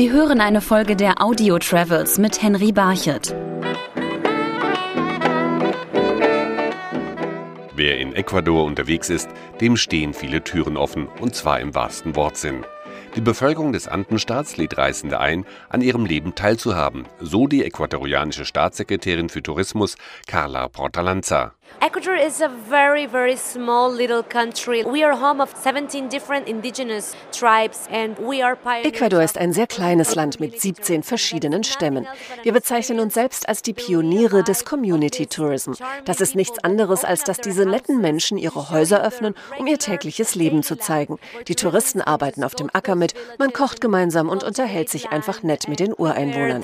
Sie hören eine Folge der Audio Travels mit Henry Barchet. Wer in Ecuador unterwegs ist, dem stehen viele Türen offen, und zwar im wahrsten Wortsinn. Die Bevölkerung des Andenstaats lädt Reisende ein, an ihrem Leben teilzuhaben, so die ecuadorianische Staatssekretärin für Tourismus Carla Portalanza. Ecuador is a very, very small little country. We are home of 17 different indigenous tribes and we are Ecuador ist ein sehr kleines Land mit 17 verschiedenen Stämmen. Wir bezeichnen uns selbst als die Pioniere des Community Tourism. Das ist nichts anderes, als dass diese netten Menschen ihre Häuser öffnen, um ihr tägliches Leben zu zeigen. Die Touristen arbeiten auf dem Acker mit, man kocht gemeinsam und unterhält sich einfach nett mit den Ureinwohnern.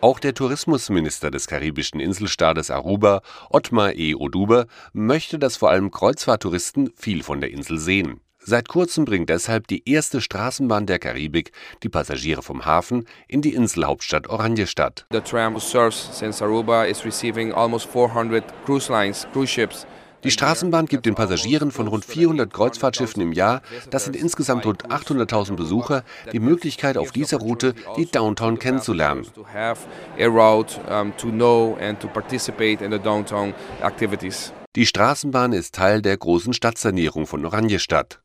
Auch der Tourismusminister des karibischen Inselstaates Aruba, Ottmar E. Oduber, möchte, dass vor allem Kreuzfahrttouristen viel von der Insel sehen. Seit kurzem bringt deshalb die erste Straßenbahn der Karibik die Passagiere vom Hafen in die Inselhauptstadt Oranjestadt. The tram serves since Aruba is receiving almost 400 cruise lines, cruise ships die Straßenbahn gibt den Passagieren von rund 400 Kreuzfahrtschiffen im Jahr, das sind insgesamt rund 800.000 Besucher, die Möglichkeit, auf dieser Route die Downtown kennenzulernen. Die Straßenbahn ist Teil der großen Stadtsanierung von Oranjestadt.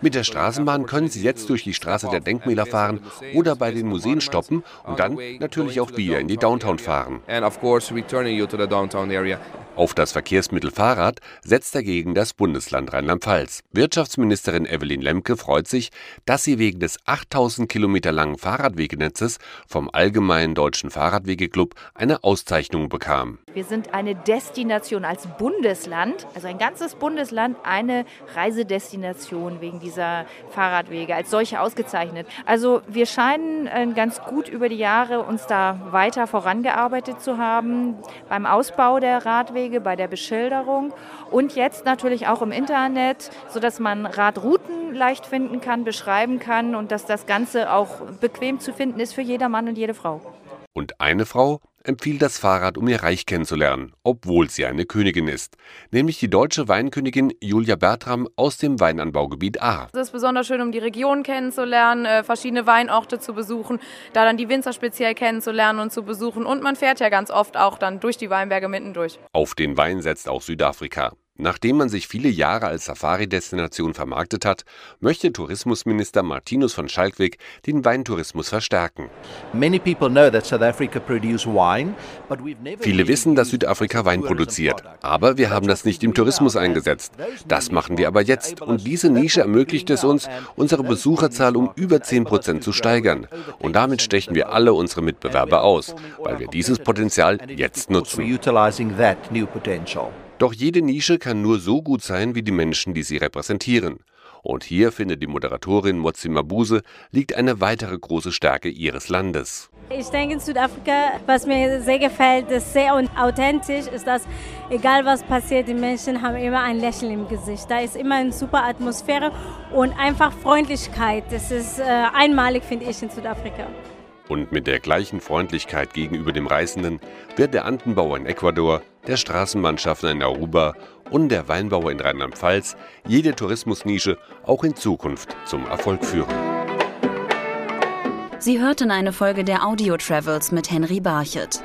Mit der Straßenbahn können Sie jetzt durch die Straße der Denkmäler fahren oder bei den Museen stoppen und dann natürlich auch wieder in die Downtown fahren. Auf das Verkehrsmittel Fahrrad setzt dagegen das Bundesland Rheinland-Pfalz. Wirtschaftsministerin Evelyn Lemke freut sich, dass sie wegen des 8000 Kilometer langen Fahrradwegenetzes vom Allgemeinen Deutschen Fahrradwegeclub eine Auszeichnung bekam. Wir sind eine Destination als Bundesland, also ein ganzes Bundesland, eine Reisedestination wegen dieser Fahrradwege als solche ausgezeichnet. Also wir scheinen äh, ganz gut über die Jahre uns da weiter vorangearbeitet zu haben beim Ausbau der Radwege Radwege, bei der Beschilderung und jetzt natürlich auch im Internet, sodass man Radrouten leicht finden kann, beschreiben kann und dass das Ganze auch bequem zu finden ist für jeder Mann und jede Frau. Und eine Frau empfiehlt das Fahrrad, um ihr Reich kennenzulernen, obwohl sie eine Königin ist, nämlich die deutsche Weinkönigin Julia Bertram aus dem Weinanbaugebiet Ahr. Es ist besonders schön, um die Region kennenzulernen, äh, verschiedene Weinorte zu besuchen, da dann die Winzer speziell kennenzulernen und zu besuchen und man fährt ja ganz oft auch dann durch die Weinberge mittendurch. Auf den Wein setzt auch Südafrika. Nachdem man sich viele Jahre als Safari-Destination vermarktet hat, möchte Tourismusminister Martinus von Schalkweg den Weintourismus verstärken. Viele wissen, dass Südafrika Wein produziert, aber wir haben das nicht im Tourismus eingesetzt. Das machen wir aber jetzt und diese Nische ermöglicht es uns, unsere Besucherzahl um über 10 Prozent zu steigern. Und damit stechen wir alle unsere Mitbewerber aus, weil wir dieses Potenzial jetzt nutzen. Doch jede Nische kann nur so gut sein wie die Menschen, die sie repräsentieren. Und hier findet die Moderatorin Motsi Mabuse liegt eine weitere große Stärke ihres Landes. Ich denke in Südafrika, was mir sehr gefällt, ist sehr authentisch, ist, dass egal was passiert, die Menschen haben immer ein Lächeln im Gesicht. Da ist immer eine super Atmosphäre und einfach Freundlichkeit. Das ist äh, einmalig, finde ich, in Südafrika. Und mit der gleichen Freundlichkeit gegenüber dem Reisenden wird der Andenbauer in Ecuador, der Straßenmannschaften in Aruba und der Weinbauer in Rheinland-Pfalz jede Tourismusnische auch in Zukunft zum Erfolg führen. Sie hörten eine Folge der Audio Travels mit Henry Barchet.